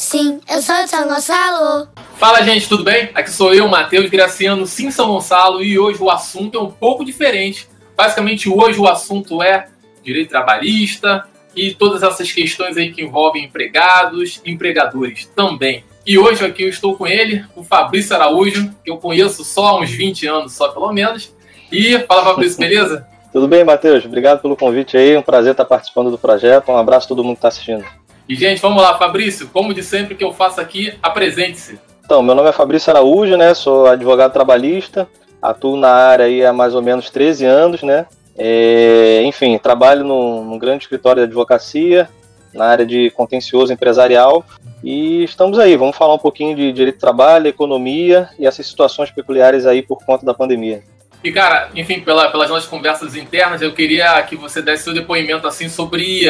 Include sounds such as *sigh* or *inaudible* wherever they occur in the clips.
Sim, eu sou de São Gonçalo. Fala, gente, tudo bem? Aqui sou eu, Matheus Graciano, sim, São Gonçalo, e hoje o assunto é um pouco diferente. Basicamente, hoje o assunto é direito trabalhista e todas essas questões aí que envolvem empregados e empregadores também. E hoje aqui eu estou com ele, o Fabrício Araújo, que eu conheço só há uns 20 anos, só pelo menos. E fala, Fabrício, beleza? *laughs* Tudo bem, Matheus? Obrigado pelo convite aí. Um prazer estar participando do projeto. Um abraço a todo mundo que está assistindo. E, gente, vamos lá, Fabrício, como de sempre que eu faço aqui, apresente-se. Então, meu nome é Fabrício Araújo, né? Sou advogado trabalhista, atuo na área aí há mais ou menos 13 anos, né? É, enfim, trabalho num, num grande escritório de advocacia, na área de contencioso empresarial. E estamos aí, vamos falar um pouquinho de direito de trabalho, economia e essas situações peculiares aí por conta da pandemia. E, cara, enfim, pela, pelas nossas conversas internas, eu queria que você desse seu depoimento assim sobre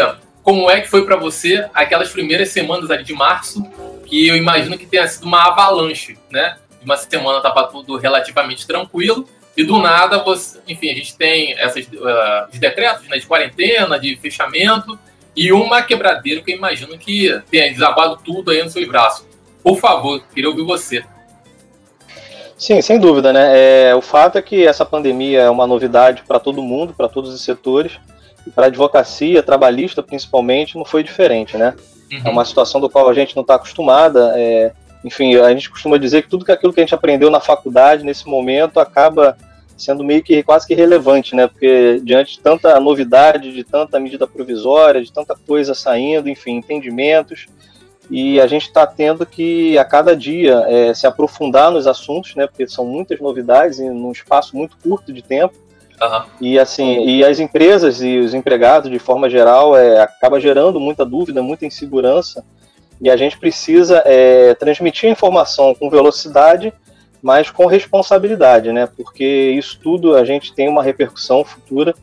como é que foi para você aquelas primeiras semanas ali de março, que eu imagino que tenha sido uma avalanche, né? Uma semana tava tudo relativamente tranquilo e do nada você, enfim, a gente tem essas uh, de decretos, né, de quarentena, de fechamento e uma quebradeira que eu imagino que tenha desabado tudo aí no seu braço. Por favor, queria ouvir você. Sim, sem dúvida, né? É, o fato é que essa pandemia é uma novidade para todo mundo, para todos os setores para advocacia trabalhista, principalmente, não foi diferente, né? Uhum. É uma situação do qual a gente não está acostumada. É, enfim, a gente costuma dizer que tudo que aquilo que a gente aprendeu na faculdade, nesse momento, acaba sendo meio que quase que relevante, né? Porque diante de tanta novidade, de tanta medida provisória, de tanta coisa saindo, enfim, entendimentos, e a gente está tendo que a cada dia é, se aprofundar nos assuntos, né? Porque são muitas novidades em um espaço muito curto de tempo. Uhum. E assim, e as empresas e os empregados, de forma geral, é, acaba gerando muita dúvida, muita insegurança, e a gente precisa é, transmitir a informação com velocidade, mas com responsabilidade, né? Porque isso tudo a gente tem uma repercussão futura.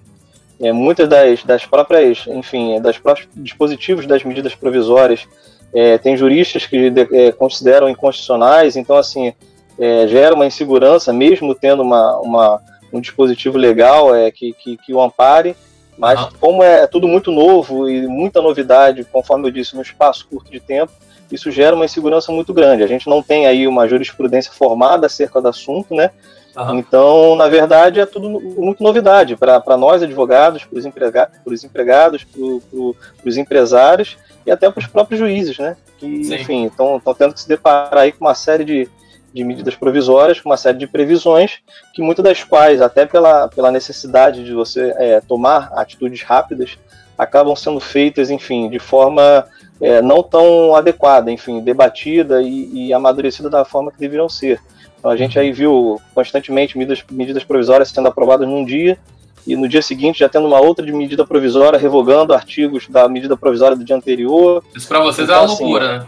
É, muitas das, das próprias, enfim, das próprios dispositivos das medidas provisórias é, tem juristas que é, consideram inconstitucionais, então assim é, gera uma insegurança, mesmo tendo uma, uma um dispositivo legal é, que, que, que o ampare, mas uhum. como é tudo muito novo e muita novidade, conforme eu disse, no espaço curto de tempo, isso gera uma insegurança muito grande. A gente não tem aí uma jurisprudência formada acerca do assunto, né? Uhum. Então, na verdade, é tudo muito novidade para nós, advogados, para os emprega empregados, para os empresários e até para os próprios juízes, né? Que, Sim. enfim, estão tendo que se deparar aí com uma série de, de medidas provisórias, com uma série de previsões, que muitas das quais, até pela, pela necessidade de você é, tomar atitudes rápidas, acabam sendo feitas, enfim, de forma é, não tão adequada, enfim, debatida e, e, amadurecida da forma que deveriam ser. Então a gente aí viu constantemente medidas, medidas provisórias sendo aprovadas num dia e no dia seguinte já tendo uma outra de medida provisória revogando artigos da medida provisória do dia anterior. Isso para vocês então, é uma assim, loucura, né?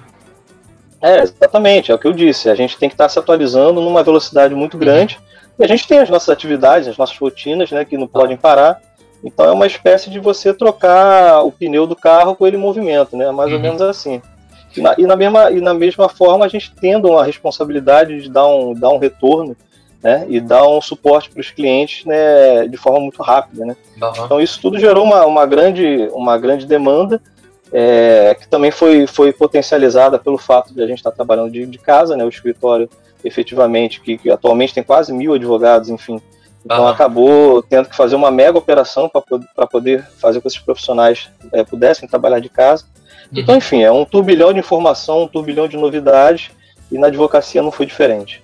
É, exatamente, é o que eu disse. A gente tem que estar se atualizando numa velocidade muito uhum. grande. E a gente tem as nossas atividades, as nossas rotinas, né, que não podem parar. Então é uma espécie de você trocar o pneu do carro com ele em movimento, né? Mais uhum. ou menos assim. E na, e na, mesma, e na mesma forma a gente tendo uma responsabilidade de dar um, dar um retorno né, e dar um suporte para os clientes né, de forma muito rápida. Né? Uhum. Então isso tudo gerou uma, uma, grande, uma grande demanda é, que também foi, foi potencializada pelo fato de a gente estar trabalhando de, de casa, né, o escritório efetivamente, que, que, atualmente tem quase mil advogados, enfim. Então uhum. acabou tendo que fazer uma mega operação para poder fazer com que esses profissionais é, pudessem trabalhar de casa. Uhum. Então, enfim, é um turbilhão de informação, um turbilhão de novidades, e na advocacia não foi diferente.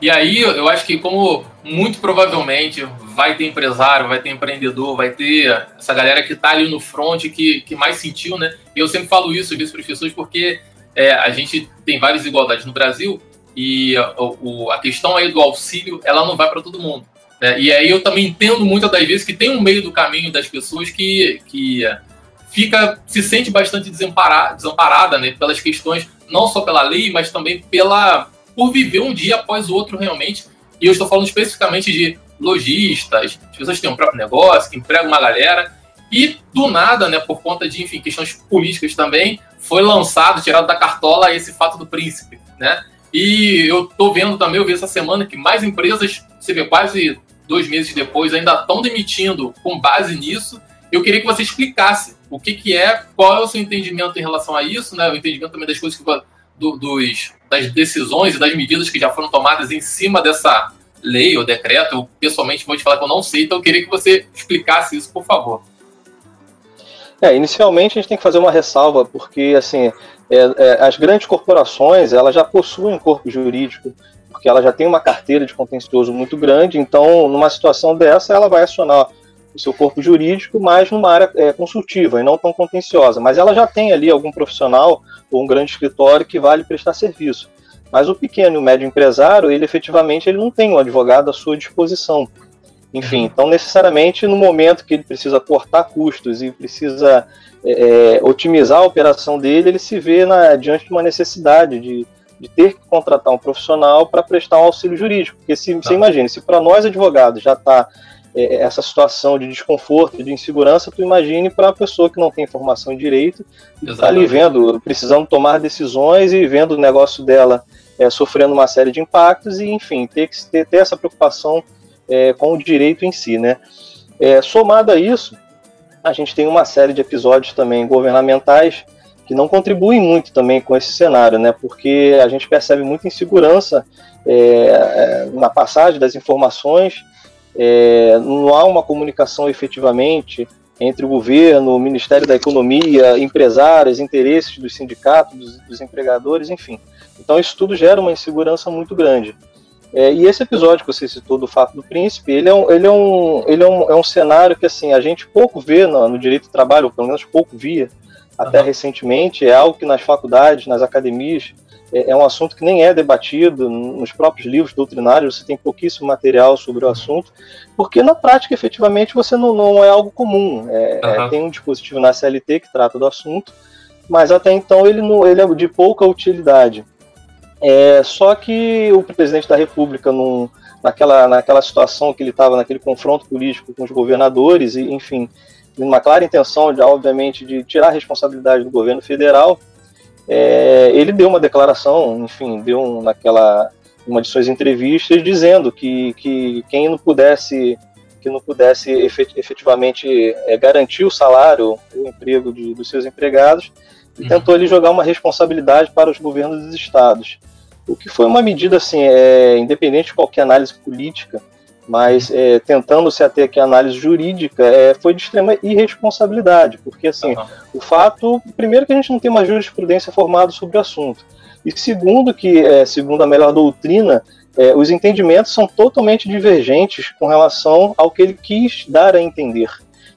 E aí eu acho que como muito provavelmente vai ter empresário, vai ter empreendedor, vai ter essa galera que está ali no front que, que mais sentiu, né? E eu sempre falo isso às para as pessoas porque é, a gente tem várias desigualdades no Brasil e a, o, a questão aí do auxílio, ela não vai para todo mundo. Né? E aí eu também entendo muitas das vezes que tem um meio do caminho das pessoas que, que fica se sente bastante desamparada, desamparada né? pelas questões, não só pela lei, mas também pela por viver um dia após o outro realmente. E eu estou falando especificamente de lojistas, as pessoas que têm um próprio negócio, que empregam uma galera. E do nada, né, por conta de enfim, questões políticas também, foi lançado, tirado da cartola esse fato do príncipe, né? E eu tô vendo também, eu vi essa semana que mais empresas, você vê quase dois meses depois, ainda estão demitindo com base nisso. Eu queria que você explicasse o que, que é, qual é o seu entendimento em relação a isso, né? O entendimento também das coisas que do, dos, das decisões e das medidas que já foram tomadas em cima dessa lei ou decreto. Eu, pessoalmente, vou te falar que eu não sei, então eu queria que você explicasse isso, por favor. É, inicialmente a gente tem que fazer uma ressalva, porque assim, é, é, as grandes corporações elas já possuem um corpo jurídico, porque ela já tem uma carteira de contencioso muito grande, então numa situação dessa ela vai acionar o seu corpo jurídico mais numa área é, consultiva e não tão contenciosa, mas ela já tem ali algum profissional ou um grande escritório que vale prestar serviço. Mas o pequeno e o médio empresário, ele efetivamente ele não tem um advogado à sua disposição. Enfim, então necessariamente no momento que ele precisa cortar custos e precisa é, é, otimizar a operação dele, ele se vê na, diante de uma necessidade de, de ter que contratar um profissional para prestar um auxílio jurídico. Porque se, tá. você imagine, se para nós advogados já está essa situação de desconforto, de insegurança, tu imagine para a pessoa que não tem formação em direito, está ali vendo, precisando tomar decisões e vendo o negócio dela é, sofrendo uma série de impactos e, enfim, ter que ter, ter essa preocupação é, com o direito em si, né? É, somado a isso, a gente tem uma série de episódios também governamentais que não contribuem muito também com esse cenário, né? Porque a gente percebe muita insegurança é, é na passagem das informações, é, não há uma comunicação efetivamente entre o governo, o Ministério da Economia, empresários, interesses dos sindicatos, dos, dos empregadores, enfim. Então isso tudo gera uma insegurança muito grande. É, e esse episódio que você citou do fato do príncipe, ele é um, ele é um, ele é um, é um cenário que assim a gente pouco vê no, no direito do trabalho, ou pelo menos pouco via até uhum. recentemente. É algo que nas faculdades, nas academias, é, é, um assunto que nem é debatido nos próprios livros doutrinários. Você tem pouquíssimo material sobre o assunto, porque na prática, efetivamente, você não, não é algo comum. É, uhum. tem um dispositivo na CLT que trata do assunto, mas até então ele, não, ele é de pouca utilidade. É, só que o presidente da República, num, naquela, naquela situação que ele estava, naquele confronto político com os governadores, e enfim, numa clara intenção, de, obviamente, de tirar a responsabilidade do governo federal, é, ele deu uma declaração, enfim, deu um, naquela uma de suas entrevistas dizendo que, que quem não pudesse que não pudesse efetivamente é, garantir o salário, o emprego de, dos seus empregados, e uhum. tentou ele jogar uma responsabilidade para os governos dos estados. O que foi uma medida, assim, é, independente de qualquer análise política, mas é, tentando se ater aqui a análise jurídica, é, foi de extrema irresponsabilidade, porque, assim, uhum. o fato, primeiro que a gente não tem uma jurisprudência formada sobre o assunto, e segundo que, é, segundo a melhor doutrina, é, os entendimentos são totalmente divergentes com relação ao que ele quis dar a entender.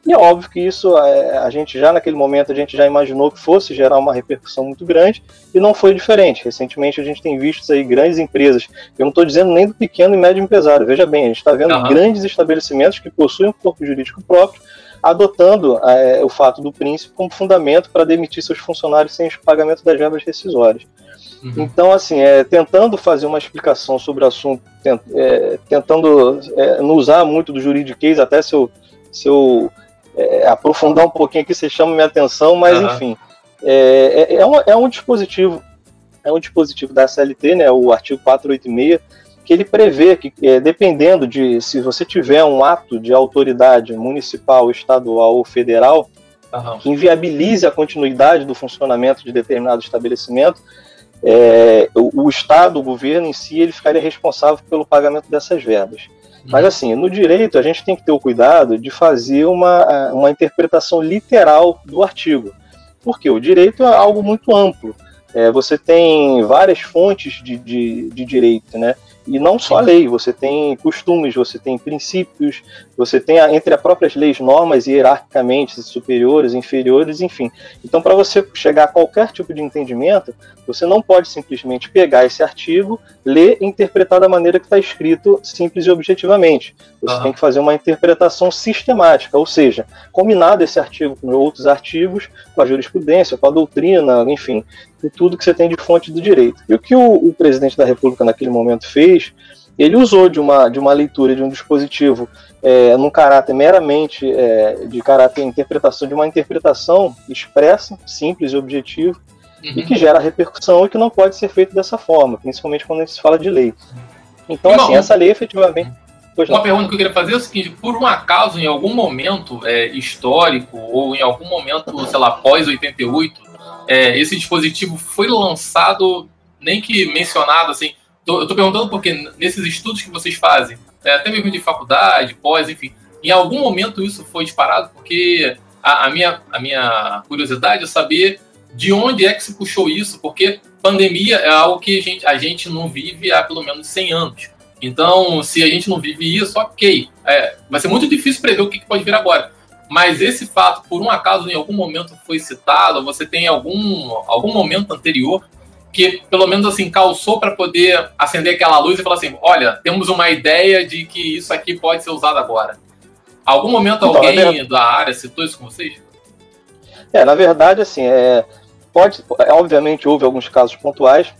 E é óbvio que isso é, a gente já naquele momento a gente já imaginou que fosse gerar uma repercussão muito grande e não foi diferente. Recentemente a gente tem visto aí grandes empresas, eu não estou dizendo nem do pequeno e médio empresário, veja bem, a gente está vendo uhum. grandes estabelecimentos que possuem um corpo jurídico próprio adotando é, o fato do príncipe como fundamento para demitir seus funcionários sem o pagamento das verbas rescisórias. Uhum. Então, assim, é, tentando fazer uma explicação sobre o assunto, tent, é, tentando é, não usar muito do juridiquês, até se eu, se eu é, aprofundar um pouquinho aqui, você chama minha atenção, mas uhum. enfim, é, é, é, um, é um dispositivo, é um dispositivo da CLT, né, o artigo 486, que ele prevê que, é, dependendo de se você tiver um ato de autoridade municipal, estadual ou federal, uhum. que inviabilize a continuidade do funcionamento de determinado estabelecimento, é, o, o, Estado, o governo em si, ele ficaria responsável pelo pagamento dessas verbas. Mas assim, no direito a gente tem que ter o cuidado de fazer uma, uma interpretação literal do artigo. Porque o direito é algo muito amplo. É, você tem várias fontes de, de, de direito, né? E não só a lei, você tem costumes, você tem princípios, você tem entre as próprias leis normas hierarquicamente superiores, inferiores, enfim. Então, para você chegar a qualquer tipo de entendimento, você não pode simplesmente pegar esse artigo, ler e interpretar da maneira que está escrito simples e objetivamente. Você uhum. tem que fazer uma interpretação sistemática, ou seja, combinado esse artigo com outros artigos, com a jurisprudência, com a doutrina, enfim, com tudo que você tem de fonte do direito. E o que o, o presidente da República naquele momento fez, ele usou de uma, de uma leitura de um dispositivo é, num caráter meramente é, de caráter interpretação, de uma interpretação expressa, simples e objetiva, uhum. e que gera repercussão e que não pode ser feito dessa forma, principalmente quando se fala de lei. Então, assim, essa lei efetivamente. Uma pergunta que eu queria fazer é o seguinte: por um acaso, em algum momento é, histórico, ou em algum momento, sei lá, pós 88, é, esse dispositivo foi lançado nem que mencionado, assim. Tô, eu estou perguntando porque nesses estudos que vocês fazem, é, até mesmo de faculdade, pós, enfim, em algum momento isso foi disparado, porque a, a, minha, a minha curiosidade é saber de onde é que se puxou isso, porque pandemia é algo que a gente, a gente não vive há pelo menos 100 anos. Então, se a gente não vive isso, ok. É, vai ser muito difícil prever o que, que pode vir agora. Mas esse fato, por um acaso, em algum momento foi citado, você tem algum, algum momento anterior que, pelo menos assim, calçou para poder acender aquela luz e falar assim: olha, temos uma ideia de que isso aqui pode ser usado agora. Algum momento então, alguém da área citou isso com vocês? É, na verdade, assim, é, pode, obviamente houve alguns casos pontuais,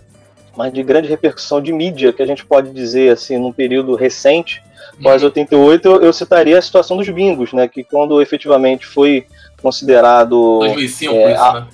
mas de grande repercussão de mídia, que a gente pode dizer assim, num período recente, pós 88, eu, eu citaria a situação dos bingos, né, que quando efetivamente foi considerado 2005 é, isso, né?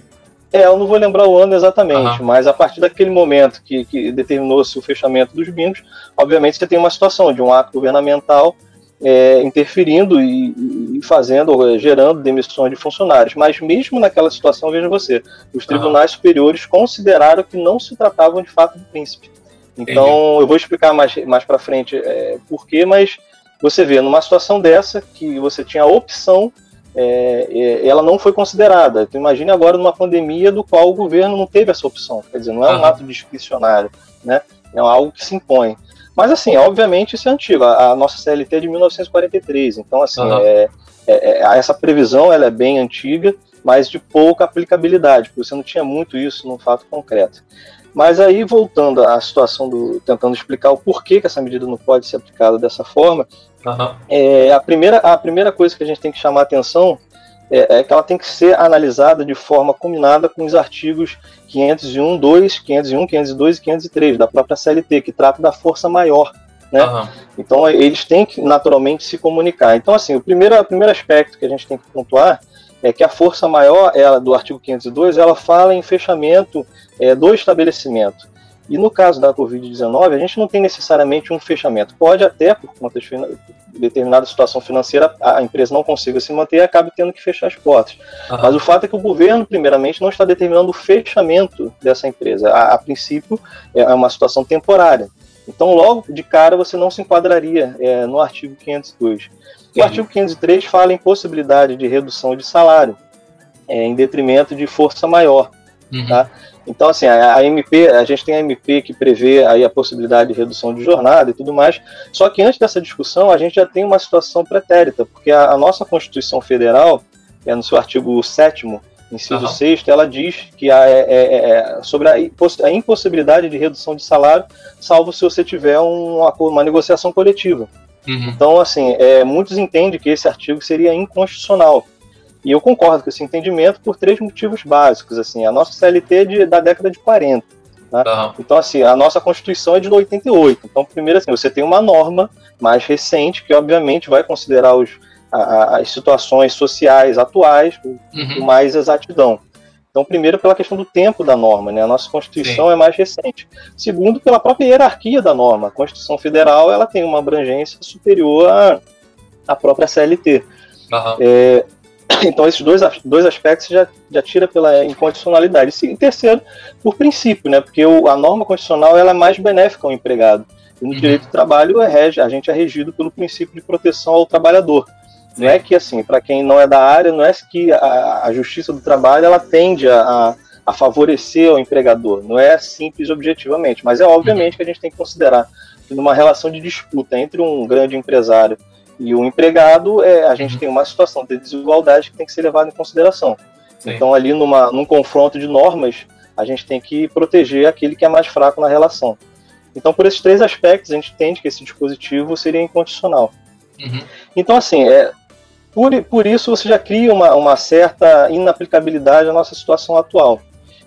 É, eu não vou lembrar o ano exatamente, uhum. mas a partir daquele momento que, que determinou-se o fechamento dos bingos, obviamente você tem uma situação de um ato governamental é, interferindo e, e, fazendo, é, gerando demissões de funcionários. Mas mesmo naquela situação, veja você, os tribunais uhum. superiores consideraram que não se tratavam de fato do príncipe. Então, Entendi. eu vou explicar mais, mais para frente é, por quê, mas você vê, numa situação dessa, que você tinha a opção, é, é, ela não foi considerada. Então, imagine agora numa pandemia do qual o governo não teve essa opção. Quer dizer, não é um uhum. ato discricionário, né? é algo que se impõe. Mas, assim, obviamente isso é antigo. A, a nossa CLT é de 1943. Então, assim, uhum. é, é, essa previsão ela é bem antiga, mas de pouca aplicabilidade, porque você não tinha muito isso no fato concreto. Mas aí, voltando à situação do. tentando explicar o porquê que essa medida não pode ser aplicada dessa forma, uhum. é, a, primeira, a primeira coisa que a gente tem que chamar a atenção é, é, que ela tem que ser analisada de forma combinada com os artigos 501, 2, 501, 502 e 503 da própria CLT, que trata da força maior. Né? Uhum. Então, eles têm que naturalmente se comunicar. Então, assim, o primeiro, o primeiro aspecto que a gente tem que pontuar é que a força maior, ela, do artigo 502, ela fala em fechamento é, do estabelecimento. E no caso da Covid-19, a gente não tem necessariamente um fechamento. Pode até, por conta de determinada situação financeira, a empresa não consiga se manter e acabe tendo que fechar as portas. Uhum. Mas o fato é que o governo, primeiramente, não está determinando o fechamento dessa empresa. A, a princípio, é uma situação temporária. Então, logo de cara, você não se enquadraria é, no artigo 502. O artigo 503 fala em possibilidade de redução de salário, é, em detrimento de força maior. Uhum. Tá? Então, assim, a, a, MP, a gente tem a MP que prevê aí a possibilidade de redução de jornada e tudo mais. Só que antes dessa discussão, a gente já tem uma situação pretérita, porque a, a nossa Constituição Federal, é, no seu artigo 7 inciso uhum. 6 ela diz que a, é, é, é, sobre a, a, impossibilidade de redução de salário, salvo se você tiver um, uma, uma negociação coletiva. Uhum. Então, assim, é, muitos entendem que esse artigo seria inconstitucional. E eu concordo com esse entendimento por três motivos básicos. Assim, a nossa CLT é de, da década de 40. Né? Uhum. Então, assim, a nossa Constituição é de 88. Então, primeiro, assim, você tem uma norma mais recente que, obviamente, vai considerar os, a, as situações sociais atuais com uhum. mais exatidão. Então, primeiro, pela questão do tempo da norma, né? A nossa Constituição Sim. é mais recente. Segundo, pela própria hierarquia da norma. A Constituição Federal ela tem uma abrangência superior à, à própria CLT. Uhum. É, *coughs* então, esses dois, dois aspectos já, já tira pela incondicionalidade. E terceiro, por princípio, né? Porque o, a norma constitucional ela é mais benéfica ao empregado. E no uhum. direito do trabalho, é, a gente é regido pelo princípio de proteção ao trabalhador. Sim. Não é que, assim, para quem não é da área, não é que a, a justiça do trabalho ela tende a, a favorecer o empregador. Não é simples objetivamente, mas é obviamente uhum. que a gente tem que considerar que numa relação de disputa entre um grande empresário e o empregado, é, a gente uhum. tem uma situação de desigualdade que tem que ser levada em consideração. Sim. Então, ali numa, num confronto de normas, a gente tem que proteger aquele que é mais fraco na relação. Então, por esses três aspectos, a gente entende que esse dispositivo seria incondicional. Uhum. Então, assim, é, por, por isso você já cria uma, uma certa inaplicabilidade à nossa situação atual.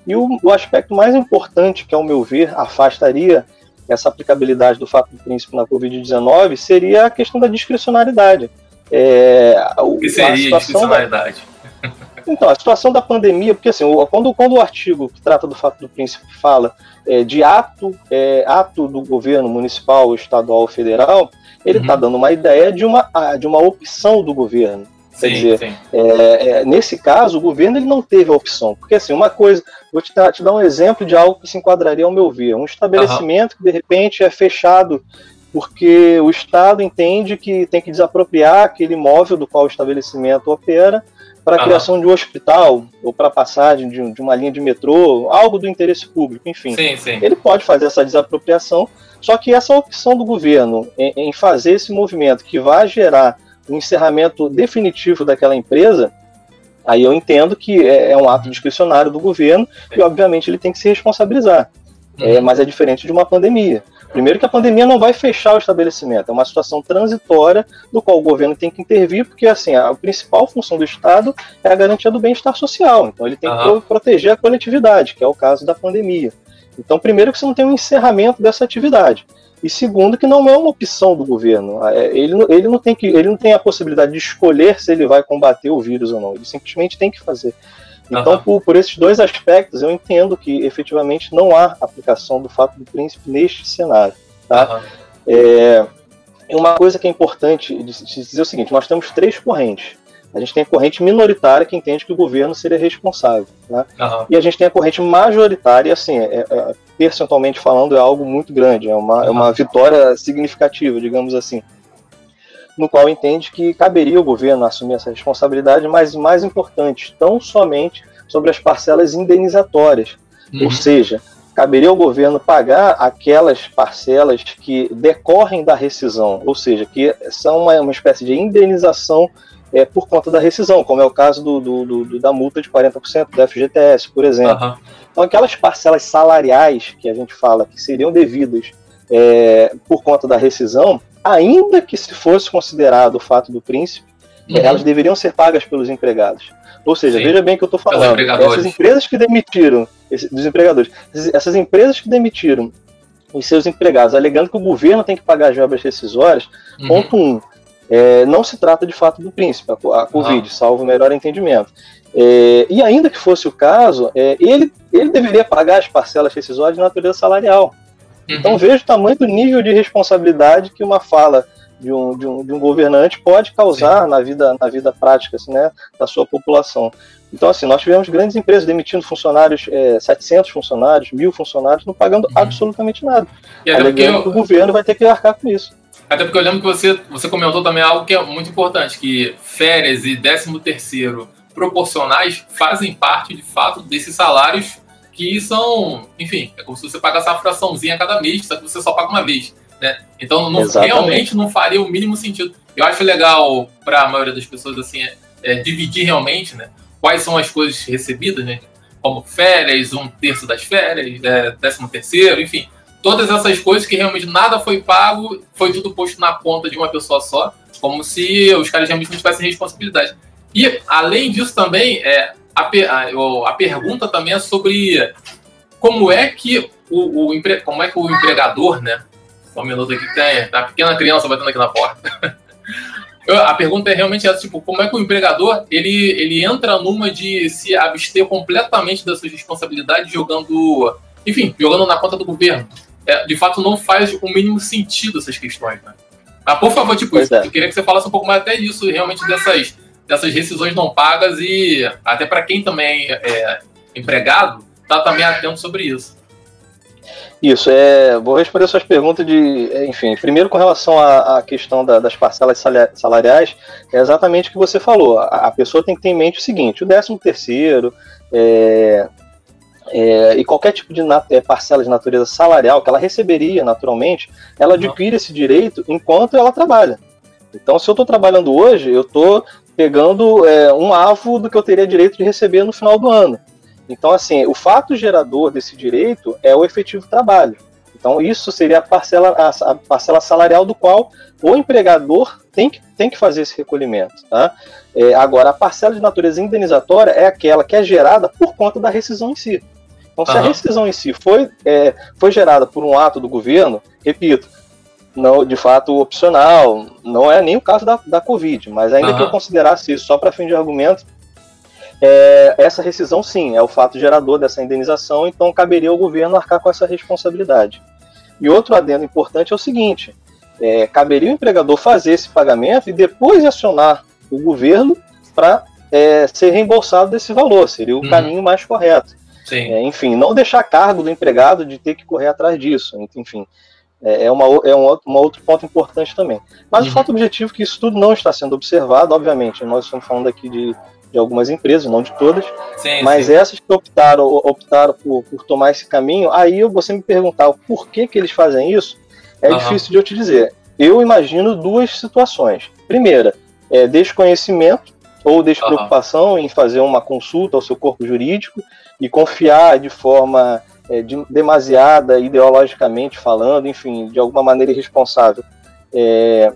E o, o aspecto mais importante, que ao meu ver afastaria essa aplicabilidade do fato do príncipe na Covid-19 seria a questão da discricionariedade. É, o que seria a discricionariedade? Da... *laughs* Então, a situação da pandemia, porque assim, quando, quando o artigo que trata do fato do príncipe fala é, de ato, é, ato do governo municipal, estadual ou federal, ele está uhum. dando uma ideia de uma, de uma opção do governo. Quer dizer, sim. É, é, nesse caso, o governo ele não teve a opção. Porque, assim, uma coisa, vou te dar, te dar um exemplo de algo que se enquadraria ao meu ver. Um estabelecimento uhum. que, de repente, é fechado porque o Estado entende que tem que desapropriar aquele imóvel do qual o estabelecimento opera para a uhum. criação de um hospital ou para a passagem de, de, uma linha de metrô, algo do interesse público, enfim. Sim, sim. Ele pode fazer essa desapropriação, só que essa opção do governo em, em fazer esse movimento que vai gerar encerramento definitivo daquela empresa, aí eu entendo que é, é um ato discricionário do governo e, obviamente, ele tem que se responsabilizar. É, uhum. mas é diferente de uma pandemia. Primeiro que a pandemia não vai fechar o estabelecimento, é uma situação transitória do qual o governo tem que intervir, porque assim, a principal função do Estado é a garantia do bem-estar social. Então ele tem uhum. que proteger a coletividade, que é o caso da pandemia. Então, primeiro que você não tem um encerramento dessa atividade. E segundo, que não é uma opção do governo. É, ele, ele, não tem que, ele não tem a possibilidade de escolher se ele vai combater o vírus ou não. Ele simplesmente tem que fazer. Então, uhum. por, por, esses dois aspectos, eu entendo que efetivamente não há aplicação do fato do príncipe neste cenário. Tá? Uhum. É, uma coisa que é importante dizer é o seguinte: nós temos três correntes. A gente tem a corrente minoritária que entende que o governo seria responsável. Né? Uhum. E a gente tem a corrente majoritária, assim, é, é, percentualmente falando, é algo muito grande, é uma, é uma vitória significativa, digamos assim no qual entende que caberia o governo assumir essa responsabilidade, mas mais importante, tão somente sobre as parcelas indenizatórias. Uhum. Ou seja, caberia ao governo pagar aquelas parcelas que decorrem da rescisão, ou seja, que são uma, uma espécie de indenização é, por conta da rescisão, como é o caso do, do, do da multa de 40% do FGTS, por exemplo. Uhum. Então, aquelas parcelas salariais que a gente fala que seriam devidas é, por conta da rescisão, ainda que se fosse considerado o fato do príncipe, uhum. elas deveriam ser pagas pelos empregados. Ou seja, Sim. veja bem o que eu estou falando. Essas empresas que demitiram, dos empregadores, essas empresas que demitiram os seus empregados, alegando que o governo tem que pagar as obras rescisórias, uhum. ponto um, é, não se trata de fato do príncipe, a, a Covid, salvo o melhor entendimento. É, e ainda que fosse o caso, é, ele, ele deveria pagar as parcelas rescisórias de natureza salarial. Então uhum. veja o tamanho do nível de responsabilidade que uma fala de um, de um, de um governante pode causar na vida, na vida prática assim, né, da sua população. Então, assim, nós tivemos grandes empresas demitindo funcionários, é, 700 funcionários, mil funcionários, não pagando uhum. absolutamente nada. E alegando que o governo vai ter que arcar com isso. Até porque eu lembro que você, você comentou também algo que é muito importante, que férias e 13 terceiro proporcionais fazem parte, de fato, desses salários que são, enfim, é como se você pagasse uma fraçãozinha a cada mês, só que você só paga uma vez. Né? Então não, realmente não faria o mínimo sentido. Eu acho legal para a maioria das pessoas assim é, é, dividir realmente, né? Quais são as coisas recebidas, né? Como férias, um terço das férias, é, décimo terceiro, enfim, todas essas coisas que realmente nada foi pago, foi tudo posto na conta de uma pessoa só, como se os caras realmente não tivessem responsabilidade. E além disso também é a, a, a pergunta também é sobre como é que o, o empre, como é que o empregador, né? Só um minuto aqui tem, tá pequena criança batendo aqui na porta. *laughs* a pergunta é realmente essa, tipo, como é que o empregador ele, ele entra numa de se abster completamente das suas responsabilidades jogando, enfim, jogando na conta do governo. É, de fato, não faz o mínimo sentido essas questões, né? Mas, por favor, tipo, é. eu queria que você falasse um pouco mais até disso, realmente, dessas dessas rescisões não pagas e até para quem também é empregado, tá também atento sobre isso. Isso, é, vou responder suas perguntas de, enfim, primeiro com relação à, à questão da, das parcelas salariais, é exatamente o que você falou. A, a, pessoa tem que ter em mente o seguinte: o 13 terceiro é, é, e qualquer tipo de é, parcela de natureza salarial que ela receberia naturalmente, ela adquire esse direito enquanto ela trabalha. Então, se eu estou trabalhando hoje, eu estou pegando é, um avo do que eu teria direito de receber no final do ano. Então, assim, o fato gerador desse direito é o efetivo trabalho. Então, isso seria a parcela, a, a parcela salarial do qual o empregador tem que, tem que fazer esse recolhimento. Tá? É, agora, a parcela de natureza indenizatória é aquela que é gerada por conta da rescisão em si. Então, se a rescisão em si foi, é, foi gerada por um ato do governo, repito, não, de fato opcional. Não é nem o caso da, da Covid, mas ainda uhum. que eu considerasse isso só para fim de argumento, é, essa rescisão sim é o fato gerador dessa indenização, então caberia ao governo arcar com essa responsabilidade. E outro adendo importante é o seguinte: é, caberia o empregador fazer esse pagamento e depois acionar o governo para é, ser reembolsado desse valor, seria o uhum. caminho mais correto. É, enfim, não deixar cargo do empregado de ter que correr atrás disso. Enfim, é, é, uma, é um, outro, outro ponto importante também. Mas uhum. o fato objetivo é que isso tudo não está sendo observado, obviamente, nós estamos falando aqui de, de algumas empresas, não de todas, sim, mas sim. essas que optaram, optaram por, por tomar esse caminho, aí você me perguntar o porquê que eles fazem isso, é uhum. difícil de eu te dizer. Eu imagino duas situações. Primeira, é desconhecimento ou despreocupação uhum. em fazer uma consulta ao seu corpo jurídico e confiar de forma é, de, demasiada, ideologicamente falando, enfim, de alguma maneira irresponsável, é,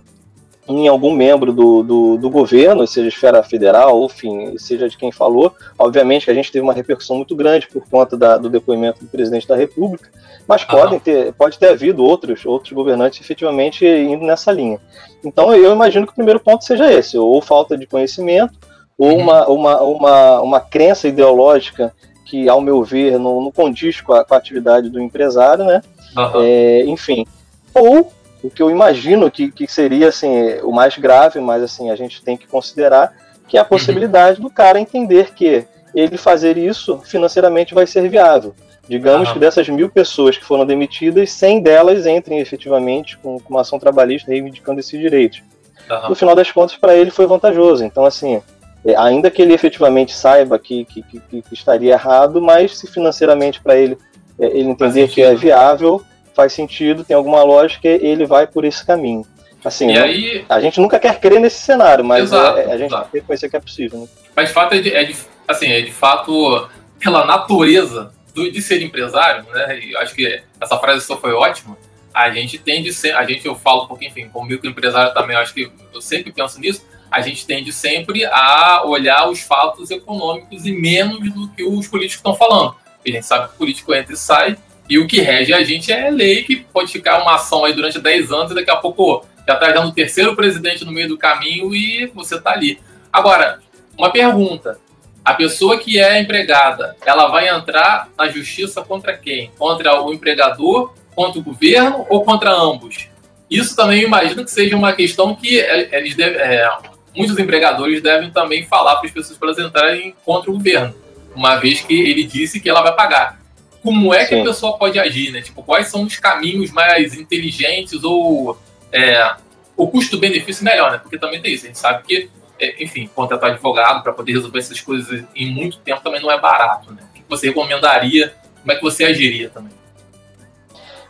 em algum membro do, do, do, governo, seja esfera federal, ou enfim, seja de quem falou. Obviamente que a gente teve uma repercussão muito grande por conta da, do depoimento do presidente da República, mas podem ter, pode ter havido outros, outros governantes efetivamente indo nessa linha. Então eu imagino que o primeiro ponto seja esse, ou falta de conhecimento, ou uhum. uma, uma, uma, uma crença ideológica que, ao meu ver, não, não condiz com a, com a, atividade do empresário, né? Uhum. É, enfim. Ou o que eu imagino que, que seria assim, o mais grave, mas assim, a gente tem que considerar, que é a possibilidade uhum. do cara entender que ele fazer isso financeiramente vai ser viável. Digamos uhum. que dessas mil pessoas que foram demitidas, 100 delas entrem efetivamente com, com uma ação trabalhista reivindicando esses direitos. Uhum. No final das contas, para ele foi vantajoso. Então, assim, é, ainda que ele efetivamente saiba que, que, que, que estaria errado, mas se financeiramente para ele é, ele entender que é viável, faz sentido, tem alguma lógica, ele vai por esse caminho. Assim, aí... a gente nunca quer crer nesse cenário, mas exato, é, a gente exato. reconhecer que é possível. Né? Mas de fato é de, é de, assim, é de fato pela natureza do, de ser empresário, né? E acho que essa frase só foi ótima. A gente tende ser, a gente eu falo porque enfim, como microempresário também, acho que eu sempre penso nisso. A gente tende sempre a olhar os fatos econômicos e menos do que os políticos estão falando. a gente sabe que o político entra e sai e o que rege a gente é lei que pode ficar uma ação aí durante 10 anos e daqui a pouco já está dando o terceiro presidente no meio do caminho e você está ali. Agora, uma pergunta. A pessoa que é empregada, ela vai entrar na justiça contra quem? Contra o empregador, contra o governo ou contra ambos? Isso também imagino que seja uma questão que é, eles é, muitos empregadores devem também falar para as pessoas para elas entrarem contra o governo, uma vez que ele disse que ela vai pagar. Como é que Sim. a pessoa pode agir, né? Tipo, quais são os caminhos mais inteligentes ou é, o custo-benefício melhor, né? Porque também tem isso, a gente sabe que é, enfim, contratar advogado para poder resolver essas coisas em muito tempo também não é barato, né? O que você recomendaria? Como é que você agiria também?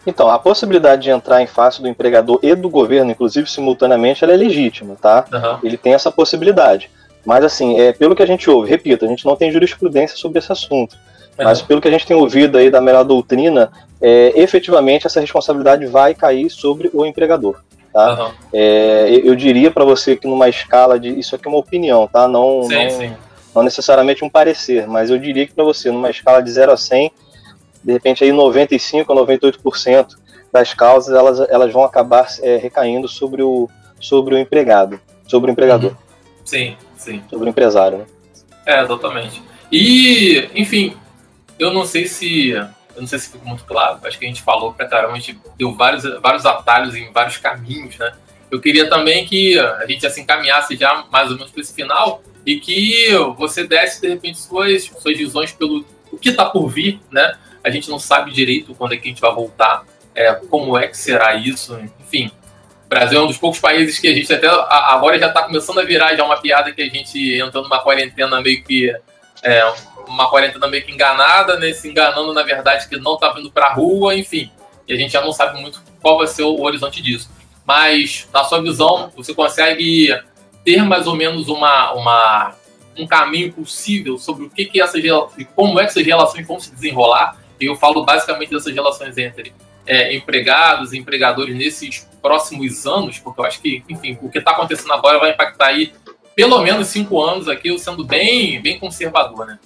Então, a possibilidade de entrar em face do empregador e do governo, inclusive simultaneamente, ela é legítima, tá? Uhum. Ele tem essa possibilidade. Mas, assim, é, pelo que a gente ouve, repito, a gente não tem jurisprudência sobre esse assunto. Uhum. Mas pelo que a gente tem ouvido aí da melhor doutrina, é, efetivamente essa responsabilidade vai cair sobre o empregador. Tá? Uhum. É, eu diria para você que numa escala de. Isso aqui é uma opinião, tá? Não, sim, não, sim. não necessariamente um parecer, mas eu diria que para você, numa escala de 0 a 100, de repente aí 95 a 98% das causas elas, elas vão acabar é, recaindo sobre o, sobre o empregado, sobre o empregador. Uhum. Sim, sim. Sobre o empresário, né? É, exatamente. E, enfim, eu não sei se eu não sei se ficou muito claro, acho que a gente falou pra caramba, a gente deu vários, vários atalhos em vários caminhos, né? Eu queria também que a gente assim encaminhasse já mais ou menos para esse final e que você desse, de repente, suas, suas visões pelo o que está por vir, né? A gente não sabe direito quando é que a gente vai voltar, é, como é que será isso, enfim. O Brasil é um dos poucos países que a gente até agora já está começando a virar já uma piada que a gente entrou numa quarentena meio que é, uma quarentena meio que enganada, né? Se enganando, na verdade, que não tá vindo pra rua, enfim. E a gente já não sabe muito qual vai ser o horizonte disso. Mas, na sua visão, você consegue ter mais ou menos uma, uma, um caminho possível sobre o que, que essas como é que essas relações vão se desenrolar? E eu falo basicamente dessas relações entre é, empregados e empregadores nesses próximos anos, porque eu acho que, enfim, o que está acontecendo agora vai impactar aí pelo menos cinco anos aqui, eu sendo bem, bem conservador, né?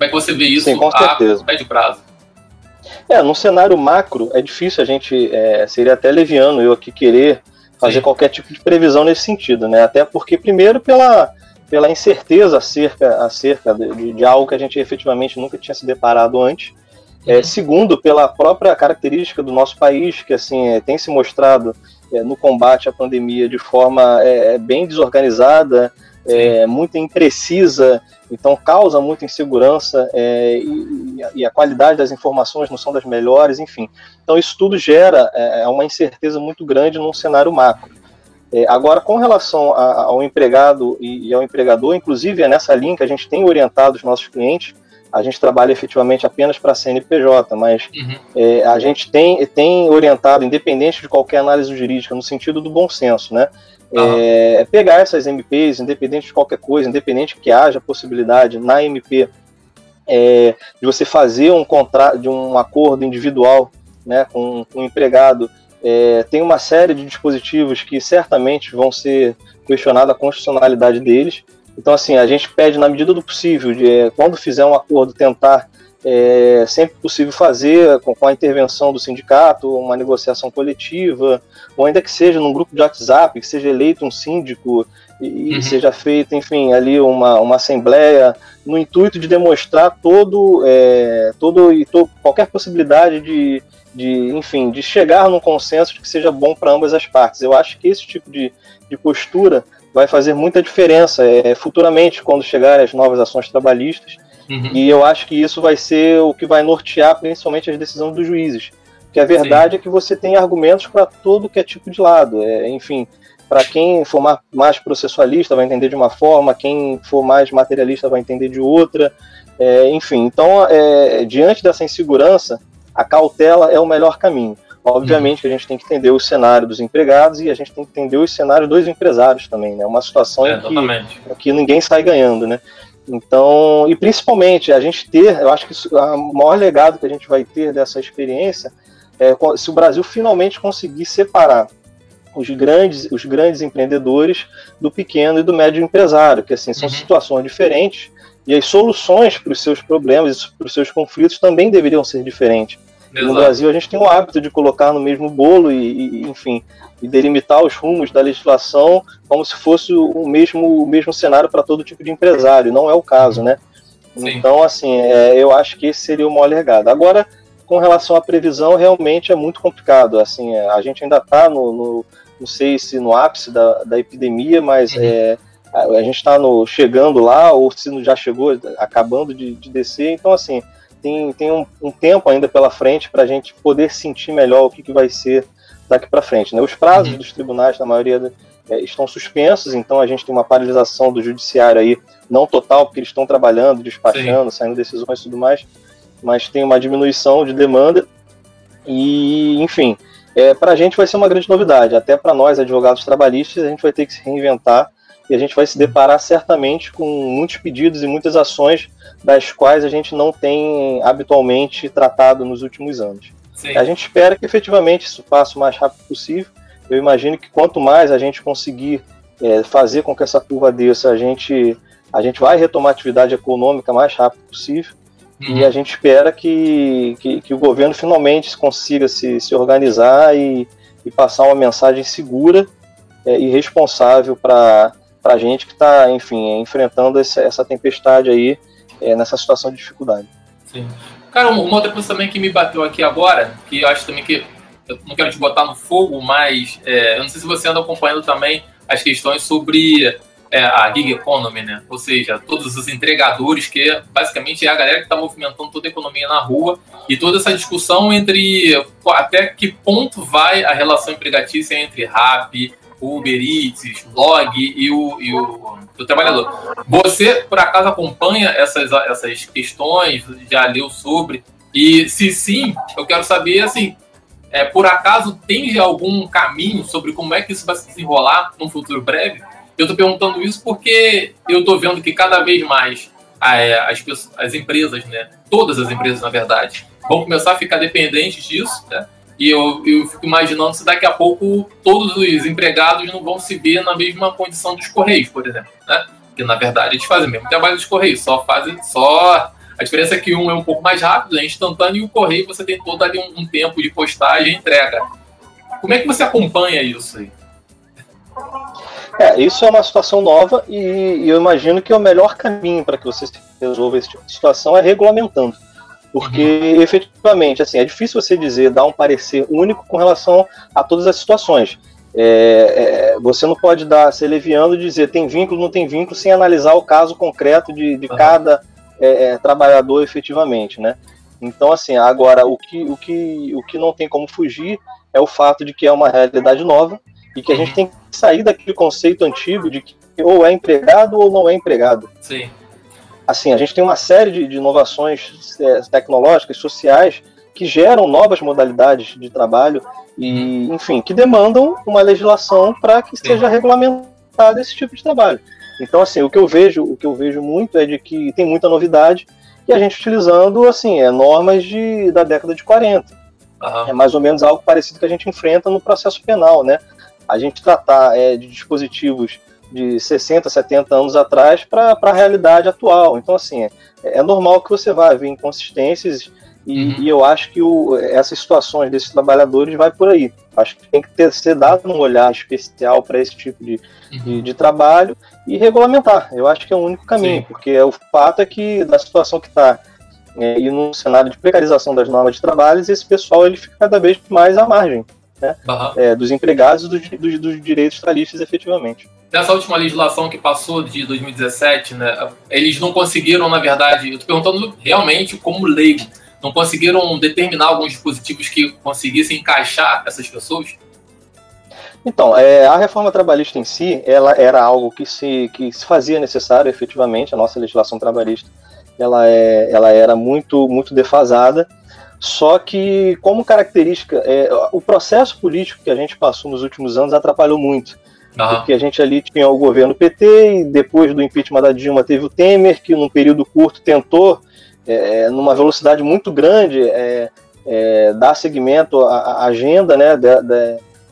Como é que você vê isso Sim, com a médio prazo? É, no cenário macro é difícil a gente, é, seria até leviano eu aqui querer fazer Sim. qualquer tipo de previsão nesse sentido, né? Até porque, primeiro, pela, pela incerteza acerca, acerca de, de algo que a gente efetivamente nunca tinha se deparado antes. É, uhum. segundo, pela própria característica do nosso país, que assim é, tem se mostrado é, no combate à pandemia de forma é, é bem desorganizada, é, muito imprecisa, então causa muita insegurança é, e, e, a qualidade das informações não são das melhores, enfim. Então isso tudo gera é, uma incerteza muito grande num cenário macro. É, agora, com relação a, ao empregado e, e, ao empregador, inclusive é nessa linha que a gente tem orientado os nossos clientes, a gente trabalha efetivamente apenas para a CNPJ, mas uhum. é, a gente tem, tem orientado, independente de qualquer análise jurídica, no sentido do bom senso, né? Uhum. É, pegar essas MPs, independente de qualquer coisa, independente que haja possibilidade na MP é, de você fazer um contrato, de um acordo individual né, com, o empregado, é, tem uma série de dispositivos que certamente vão ser questionada a constitucionalidade deles. Então, assim, a gente pede, na medida do possível, de, é, quando fizer um acordo, tentar é sempre possível fazer com, a intervenção do sindicato, uma negociação coletiva, ou ainda que seja num grupo de WhatsApp, que seja eleito um síndico e, uhum. seja feita, enfim, ali uma, uma assembleia, no intuito de demonstrar todo, é, todo e to, qualquer possibilidade de, de, enfim, de chegar num consenso que seja bom para ambas as partes. Eu acho que esse tipo de, de postura vai fazer muita diferença é, futuramente quando chegarem as novas ações trabalhistas Uhum. E eu acho que isso vai ser o que vai nortear principalmente as decisões dos juízes. Porque a verdade Sim. é que você tem argumentos para todo que é tipo de lado. É, enfim, para quem for mais processualista vai entender de uma forma, quem for mais materialista vai entender de outra. É, enfim, então, é, diante dessa insegurança, a cautela é o melhor caminho. Obviamente uhum. que a gente tem que entender o cenário dos empregados e a gente tem que entender o cenário dos empresários também, né? Uma situação é, em que, que ninguém sai ganhando, né? Então, e principalmente a gente ter, eu acho que o maior legado que a gente vai ter dessa experiência é se o Brasil finalmente conseguir separar os grandes, os grandes empreendedores do pequeno e do médio empresário, que assim são uhum. situações diferentes e as soluções para os seus problemas, para os seus conflitos também deveriam ser diferentes. Exato. No Brasil a gente tem o hábito de colocar no mesmo bolo e, e enfim, e delimitar os rumos da legislação como se fosse o mesmo, o mesmo cenário para todo tipo de empresário. Não é o caso, né? Sim. Então, assim, é, eu acho que esse seria o maior legado. Agora, com relação à previsão, realmente é muito complicado. Assim, é, a gente ainda está no, no, não sei se no ápice da, da epidemia, mas uhum. é, a, a, gente está chegando lá, ou se já chegou, acabando de, de descer. Então, assim, tem, tem um, um tempo ainda pela frente para a gente poder sentir melhor o que, que vai ser daqui para frente. Né? Os prazos uhum. dos tribunais, na maioria, é, estão suspensos, então a gente tem uma paralisação do judiciário aí, não total, porque eles estão trabalhando, despachando, Sim. saindo decisões e tudo mais, mas tem uma diminuição de demanda e, enfim, é, para a gente vai ser uma grande novidade. Até para nós, advogados trabalhistas, a gente vai ter que se reinventar e a gente vai se deparar certamente com muitos pedidos e muitas ações das quais a gente não tem habitualmente tratado nos últimos anos. Sim. A gente espera que efetivamente isso passe o mais rápido possível. Eu imagino que quanto mais a gente conseguir é, fazer com que essa curva desça, a gente, a gente vai retomar a atividade econômica mais rápido possível. Uhum. E a gente espera que, que, que, o governo finalmente consiga se, se organizar e, e passar uma mensagem segura é, e responsável para a gente que está, enfim, enfrentando essa, essa tempestade aí, é, nessa situação de dificuldade. Sim. Cara, uma outra coisa também que me bateu aqui agora, que eu acho também que eu não quero te botar no fogo, mas é, eu não sei se você anda acompanhando também as questões sobre é, a gig economy, né? Ou seja, todos os entregadores, que basicamente é a galera que está movimentando toda a economia na rua, e toda essa discussão entre até que ponto vai a relação empregatícia entre RAP, Uber Eats, Log e o, e o, o, trabalhador. Você, por acaso, acompanha essas, essas questões? Já leu sobre? E se sim, eu quero saber, assim, é, por acaso tem algum caminho sobre como é que isso vai se desenrolar num futuro breve? Eu estou perguntando isso porque eu estou vendo que cada vez mais é, as, as empresas, né, todas as empresas, na verdade, vão começar a ficar dependentes disso, né? E eu, eu fico imaginando se daqui a pouco todos os empregados não vão se ver na mesma condição dos Correios, por exemplo, né? Que na verdade eles fazem mesmo trabalho dos Correios, só fazem, só. A diferença é que um é um pouco mais rápido, é instantâneo, e o Correio você tem todo ali um, um tempo de postagem e entrega. Como é que você acompanha isso aí? É, isso é uma situação nova e, e eu imagino que o melhor caminho para que você resolva esse tipo de situação é regulamentando. Porque, uhum. efetivamente, assim, é difícil você dizer, dar um parecer único com relação a todas as situações. é, é, você não pode dar, ser leviando e dizer tem vínculo, não tem vínculo, sem analisar o caso concreto de, de cada é, é, trabalhador efetivamente, né? Então, assim, agora, o que, o, que, o que não tem como fugir é o fato de que é uma realidade nova e que a gente tem que sair daquele conceito antigo de que ou é empregado ou não é empregado. Sim. Assim, a gente tem uma série de, de inovações é, tecnológicas, sociais, que geram novas modalidades de trabalho e, uhum. enfim, que demandam uma legislação para que seja regulamentado esse tipo de trabalho. Então, assim, o que eu vejo, o que eu vejo muito é de que tem muita novidade e a gente utilizando, assim, é normas de, da década de 40. Uhum. É mais ou menos algo parecido que a gente enfrenta no processo penal, né? A gente tratar é, de dispositivos de 60, 70 anos atrás para a realidade atual. Então, assim, é, é normal que você vá ver inconsistências e, uhum. e, eu acho que o, essas situações desses trabalhadores vai por aí. Acho que tem que ter, ser dado um olhar especial para esse tipo de, uhum. de, de, trabalho e regulamentar. Eu acho que é o único caminho, Sim. porque o fato é que da situação que está é, e no cenário de precarização das normas de trabalho, esse pessoal ele fica cada vez mais à margem né, uhum. é, dos empregados e dos, dos, dos direitos trabalhistas efetivamente nessa última legislação que passou de 2017, né, eles não conseguiram, na verdade, eu estou perguntando realmente como leigo, não conseguiram determinar alguns dispositivos que conseguissem encaixar essas pessoas? Então, é, a reforma trabalhista em si, ela era algo que se, que se fazia necessário, efetivamente, a nossa legislação trabalhista, ela, é, ela era muito, muito defasada, só que, como característica, é, o processo político que a gente passou nos últimos anos atrapalhou muito. Uhum. Porque a gente ali tinha o governo PT, e depois do impeachment da Dilma teve o Temer, que num período curto tentou é, numa velocidade muito grande, é, é, dar seguimento à, à agenda né,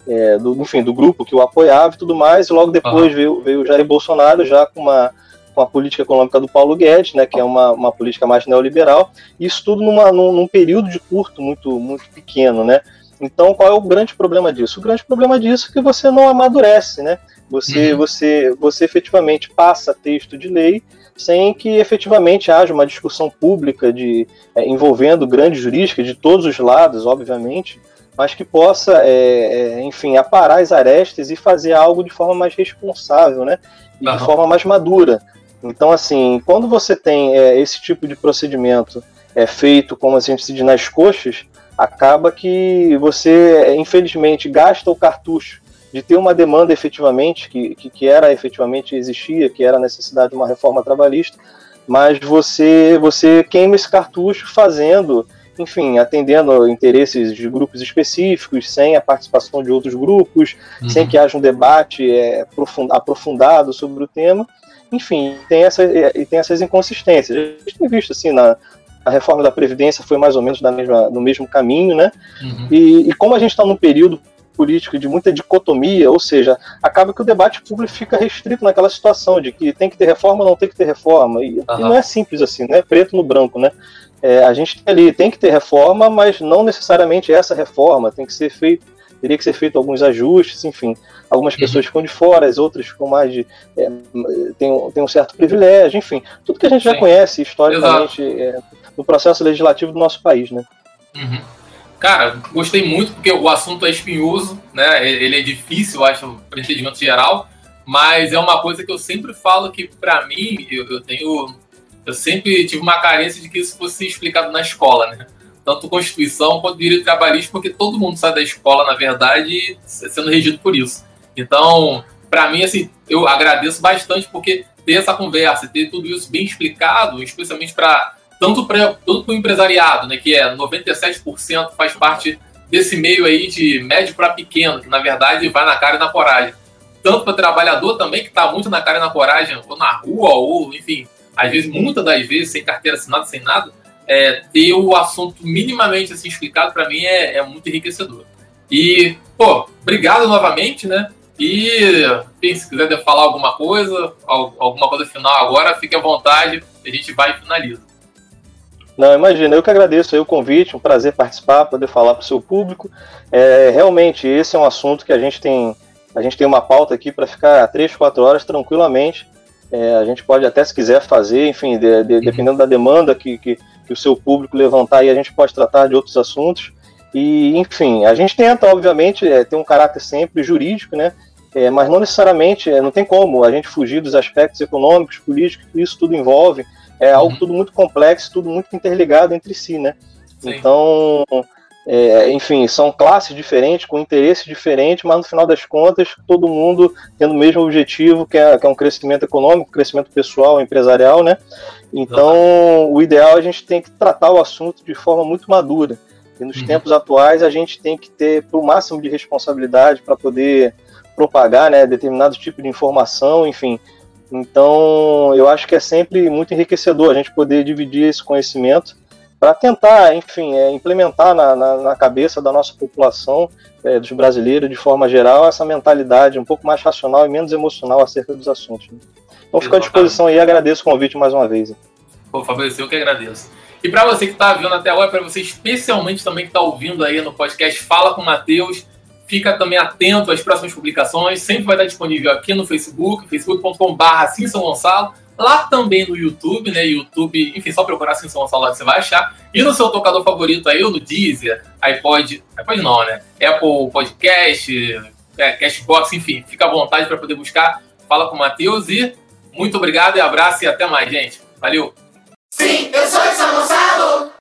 é, do, enfim, do grupo que o apoiava e tudo mais, e logo depois uhum. veio, veio o Jair Bolsonaro já com uma, com a política econômica do Paulo Guedes, né, que é uma, uma política mais neoliberal, isso tudo numa, num, num período de curto muito, muito pequeno, né? Então, qual é o grande problema disso? O grande problema disso é que você não amadurece, né? Você, uhum. você, você efetivamente passa texto de lei sem que efetivamente haja uma discussão pública de, é, envolvendo grandes jurídicas de todos os lados, obviamente, mas que possa, é, é, enfim, aparar as arestas e fazer algo de forma mais responsável, né? E uhum. de forma mais madura. Então, assim, quando você tem é, esse tipo de procedimento é, feito, como a gente se diz, nas coxas, acaba que você, infelizmente, gasta o cartucho de ter uma demanda efetivamente, que, que, que, era efetivamente existia, que era a necessidade de uma reforma trabalhista, mas você, você queima esse cartucho fazendo, enfim, atendendo interesses de grupos específicos, sem a participação de outros grupos, uhum. sem que haja um debate é, aprofundado sobre o tema. Enfim, tem, essa, e tem essas inconsistências. A gente tem visto assim na, a reforma da Previdência foi mais ou menos da mesma, no mesmo caminho, né? Uhum. E, e, como a gente está num período político de muita dicotomia, ou seja, acaba que o debate público fica restrito naquela situação de que tem que ter reforma ou não tem que ter reforma. E, uhum. e não é simples assim, né? Preto no branco, né? É, a gente tem ali tem que ter reforma, mas não necessariamente essa reforma, tem que ser feito, teria que ser feito alguns ajustes, enfim. Algumas uhum. pessoas ficam de fora, as outras ficam mais de. É, tem, tem um certo privilégio, enfim. Tudo que a gente Sim. já conhece historicamente é, no processo legislativo do nosso país, né? Uhum. Cara, gostei muito porque o assunto é espinhoso, né? Ele é difícil, eu acho, para entendimento geral, mas é uma coisa que eu sempre falo que, para mim, eu, eu, tenho. Eu sempre tive uma carência de que isso fosse explicado na escola, né? Tanto Constituição quanto Direito Trabalhista, porque todo mundo sai da escola, na verdade, sendo regido por isso. Então, para mim, assim, eu agradeço bastante porque ter essa conversa, ter tudo isso bem explicado, especialmente para tanto para o empresariado, né, que é 97% faz parte desse meio aí de médio para pequeno, que na verdade vai na cara e na coragem. Tanto para trabalhador também, que está muito na cara e na coragem, ou na rua, ou enfim, às vezes, muitas das vezes, sem carteira assinada, sem nada, é, ter o assunto minimamente assim explicado para mim é, é, muito enriquecedor. E, pô, obrigado novamente, né? E se quiser falar alguma coisa, alguma coisa final agora, fique à vontade, a gente vai e finaliza. Não, imagina, eu que agradeço o convite, um prazer participar, poder falar para o seu público. É, realmente, esse é um assunto que a gente tem, a gente tem uma pauta aqui para ficar três, quatro horas tranquilamente. É, a gente pode até, se quiser fazer, enfim, de, de, uhum. dependendo da demanda que, que, que, o seu público levantar, aí a gente pode tratar de outros assuntos. E, enfim, a gente tenta, obviamente, é, ter um caráter sempre jurídico, né? É, mas não necessariamente, é, não tem como a gente fugir dos aspectos econômicos, políticos, que isso tudo envolve. É algo uhum. tudo muito complexo, tudo muito interligado entre si, né? Sim. Então, é, enfim, são classes diferentes, com interesses diferentes, mas no final das contas, todo mundo tendo o mesmo objetivo, que é, que é um crescimento econômico, crescimento pessoal, empresarial, né? Então, o ideal é a gente tem que tratar o assunto de forma muito madura. E nos uhum. tempos atuais, a gente tem que ter o máximo de responsabilidade para poder propagar né, determinado tipo de informação, enfim. Então, eu acho que é sempre muito enriquecedor a gente poder dividir esse conhecimento para tentar, enfim, é, implementar na, na, na, cabeça da nossa população, é, dos brasileiros de forma geral, essa mentalidade um pouco mais racional e menos emocional acerca dos assuntos. Né? Então, fico à disposição aí, agradeço o convite mais uma vez. Pô, Fabrício, eu que agradeço. E para você que está vendo até agora, para você especialmente também que está ouvindo aí no podcast Fala com o Matheus, fica também atento às próximas publicações, sempre vai estar disponível aqui no Facebook, facebook.com.br assim São Gonçalo, lá também no YouTube, né, YouTube, enfim, só procurar assim São Gonçalo você vai achar, e no seu tocador favorito aí, ou no Deezer, iPod, iPod não, né, Apple Podcast, é, Cashbox, enfim, fica à vontade para poder buscar, fala com o Matheus e muito obrigado e abraço e até mais, gente. Valeu! Sim, eu sou de São Gonçalo!